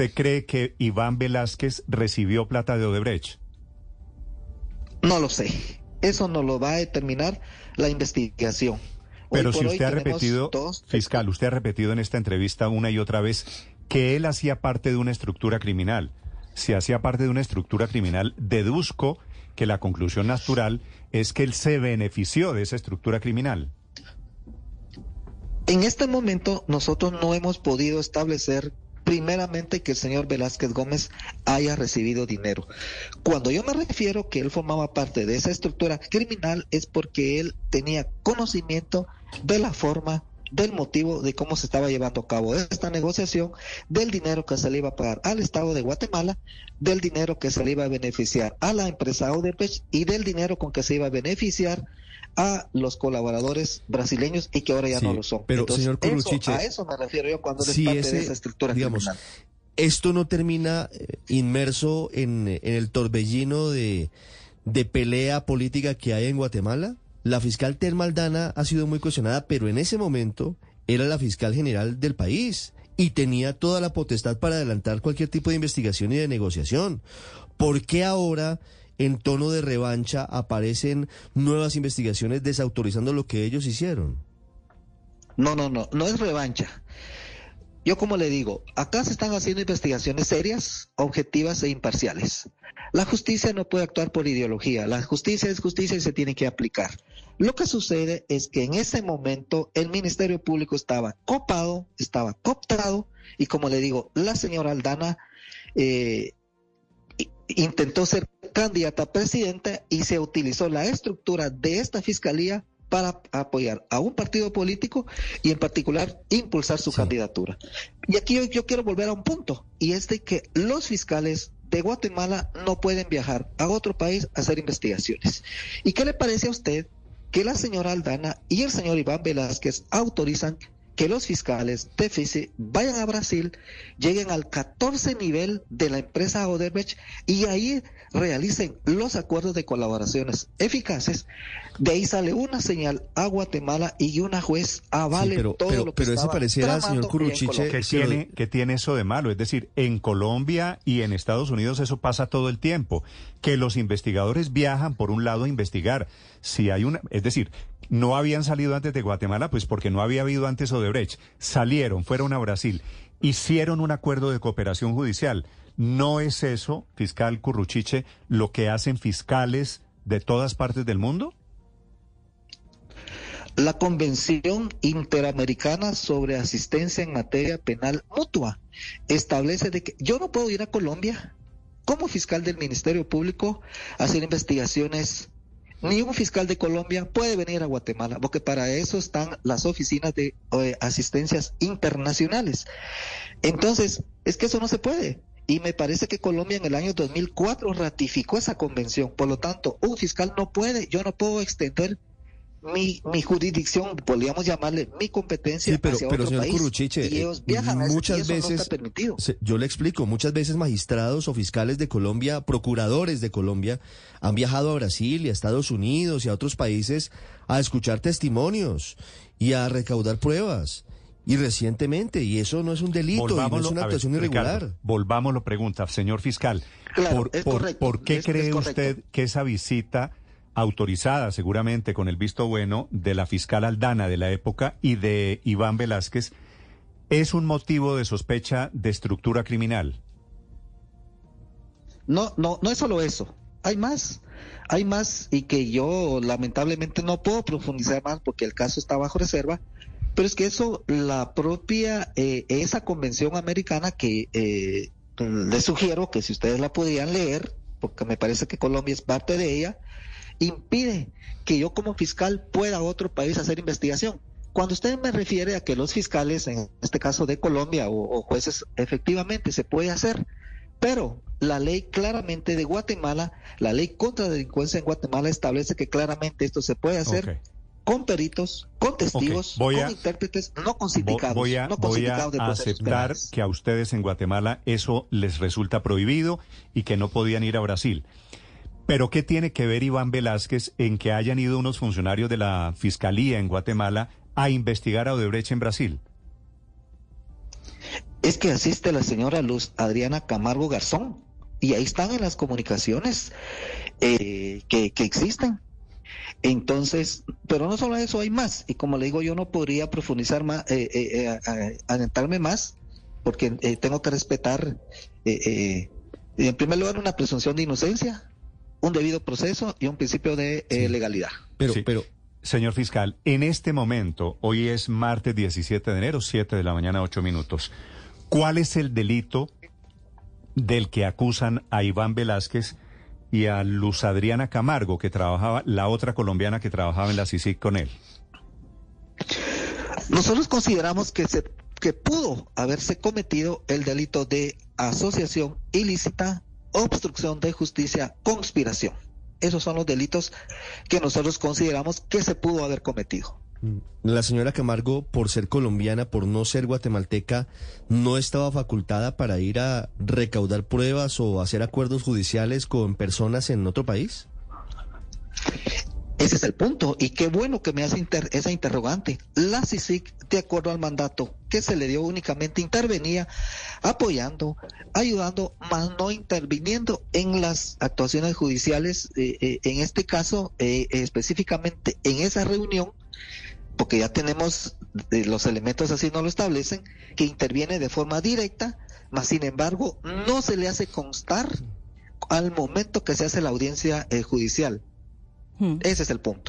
¿usted cree que Iván Velázquez recibió plata de Odebrecht? No lo sé. Eso no lo va a determinar la investigación. Pero si usted ha repetido, fiscal, usted ha repetido en esta entrevista una y otra vez que él hacía parte de una estructura criminal. Si hacía parte de una estructura criminal, deduzco que la conclusión natural es que él se benefició de esa estructura criminal. En este momento nosotros no hemos podido establecer primeramente que el señor Velázquez Gómez haya recibido dinero. Cuando yo me refiero que él formaba parte de esa estructura criminal es porque él tenía conocimiento de la forma del motivo de cómo se estaba llevando a cabo esta negociación, del dinero que se le iba a pagar al Estado de Guatemala, del dinero que se le iba a beneficiar a la empresa Odebrecht y del dinero con que se iba a beneficiar a los colaboradores brasileños y que ahora ya no lo son. Pero, señor a eso me refiero yo cuando si parte de esa estructura digamos, Esto no termina eh, inmerso en, en el torbellino de, de pelea política que hay en Guatemala. La fiscal Termaldana ha sido muy cuestionada, pero en ese momento era la fiscal general del país y tenía toda la potestad para adelantar cualquier tipo de investigación y de negociación. ¿Por qué ahora, en tono de revancha, aparecen nuevas investigaciones desautorizando lo que ellos hicieron? No, no, no, no es revancha. Yo como le digo, acá se están haciendo investigaciones serias, objetivas e imparciales. La justicia no puede actuar por ideología, la justicia es justicia y se tiene que aplicar. Lo que sucede es que en ese momento el Ministerio Público estaba copado, estaba cooptado y como le digo, la señora Aldana eh, intentó ser candidata a presidenta y se utilizó la estructura de esta fiscalía para apoyar a un partido político y en particular impulsar su candidatura. Y aquí yo, quiero volver a un punto, y es de que los fiscales de Guatemala no pueden viajar a otro país a hacer investigaciones. ¿Y qué le parece a usted que la señora Aldana y el señor Iván Velázquez autorizan que los fiscales de FICI vayan a Brasil, lleguen al 14 nivel de la empresa Odebrecht y ahí realicen los acuerdos de colaboraciones eficaces. De ahí sale una señal a Guatemala y una juez avale todo lo que Pero ese pareciera, señor Curuchiche, que tiene, que tiene eso de malo. Es decir, en Colombia y en Estados Unidos eso pasa todo el tiempo. Que los investigadores viajan por un lado a investigar. Si hay una, es decir, no habían salido antes de Guatemala, pues porque no había habido antes Odebrecht. Salieron, fueron a Brasil, hicieron un acuerdo de cooperación judicial. ¿No es eso, fiscal Curruchiche, lo que hacen fiscales de todas partes del mundo? La Convención Interamericana sobre Asistencia en Materia Penal Mutua establece de que yo no puedo ir a Colombia como fiscal del Ministerio Público a hacer investigaciones ni un fiscal de Colombia puede venir a Guatemala, porque para eso están las oficinas de eh, asistencias internacionales. Entonces, es que eso no se puede. Y me parece que Colombia en el año 2004 ratificó esa convención. Por lo tanto, un fiscal no puede, yo no puedo extender mi, mi jurisdicción, podríamos llamarle mi competencia pero, hacia pero, otro señor país. Curuchiche, y ellos viajan muchas veces, permitido. yo le explico, muchas veces magistrados o fiscales de Colombia, procuradores de Colombia, han viajado a Brasil y a Estados Unidos y a otros países a escuchar testimonios y a recaudar pruebas. Y recientemente, y eso no es un delito, no es una actuación irregular. volvámoslo, pregunta, señor fiscal. por, por, qué cree usted que esa visita autorizada seguramente con el visto bueno de la fiscal Aldana de la época y de Iván Velázquez, es un motivo de sospecha de estructura criminal. No, no, no es solo eso. Hay más, hay más y que yo lamentablemente no puedo profundizar más porque el caso está bajo reserva. Pero es que eso, la propia, eh, esa convención americana que eh, les sugiero que si ustedes la pudieran leer, porque me parece que Colombia es parte de ella, impide que yo como fiscal pueda a otro país hacer investigación. Cuando usted me refiere a que los fiscales, en este caso de Colombia o, jueces, efectivamente se puede hacer, pero la ley claramente de Guatemala, la ley contra la delincuencia en Guatemala establece que claramente esto se puede hacer con peritos, con testigos, con intérpretes, no con sindicados. Voy a, aceptar que a ustedes en Guatemala eso les resulta prohibido y que no podían ir a Brasil. Pero ¿qué tiene que ver Iván Velázquez en que hayan ido unos funcionarios de la Fiscalía en Guatemala a investigar a Odebrecht en Brasil? es que asiste la señora Luz Adriana Camargo Garzón. Y ahí están en las comunicaciones eh, que, existen. Entonces, pero no solo eso, hay más. Y como le digo, yo no podría profundizar más, eh, eh, eh adentrarme más, porque eh, tengo que respetar, en primer lugar, una presunción de inocencia, un debido proceso y un principio de legalidad. Pero, pero, señor fiscal, en este momento, hoy es martes 17 de enero, 7 de la mañana, 8 minutos. ¿Cuál es el delito del que acusan a Iván Velázquez? y a Luz Adriana Camargo, que trabajaba, la otra colombiana que trabajaba en la CICIC con él? Nosotros consideramos que se que pudo haberse cometido el delito de asociación ilícita, obstrucción de justicia, conspiración. Esos son los delitos que nosotros consideramos que se pudo haber cometido. Mm. La señora Camargo, por ser colombiana, por no ser guatemalteca, ¿no estaba facultada para ir a recaudar pruebas o hacer acuerdos judiciales con personas en otro país? Ese es el punto. Y qué bueno que me hace esa interrogante. La CICIC, de acuerdo al mandato que se le dio, únicamente intervenía apoyando, ayudando, más no interviniendo en las actuaciones judiciales, eh, eh, en este caso, eh, específicamente en esa reunión porque ya tenemos los elementos así no lo establecen, que interviene de forma directa, mas sin embargo no se le hace constar al momento que se hace la audiencia judicial. Ese es el punto.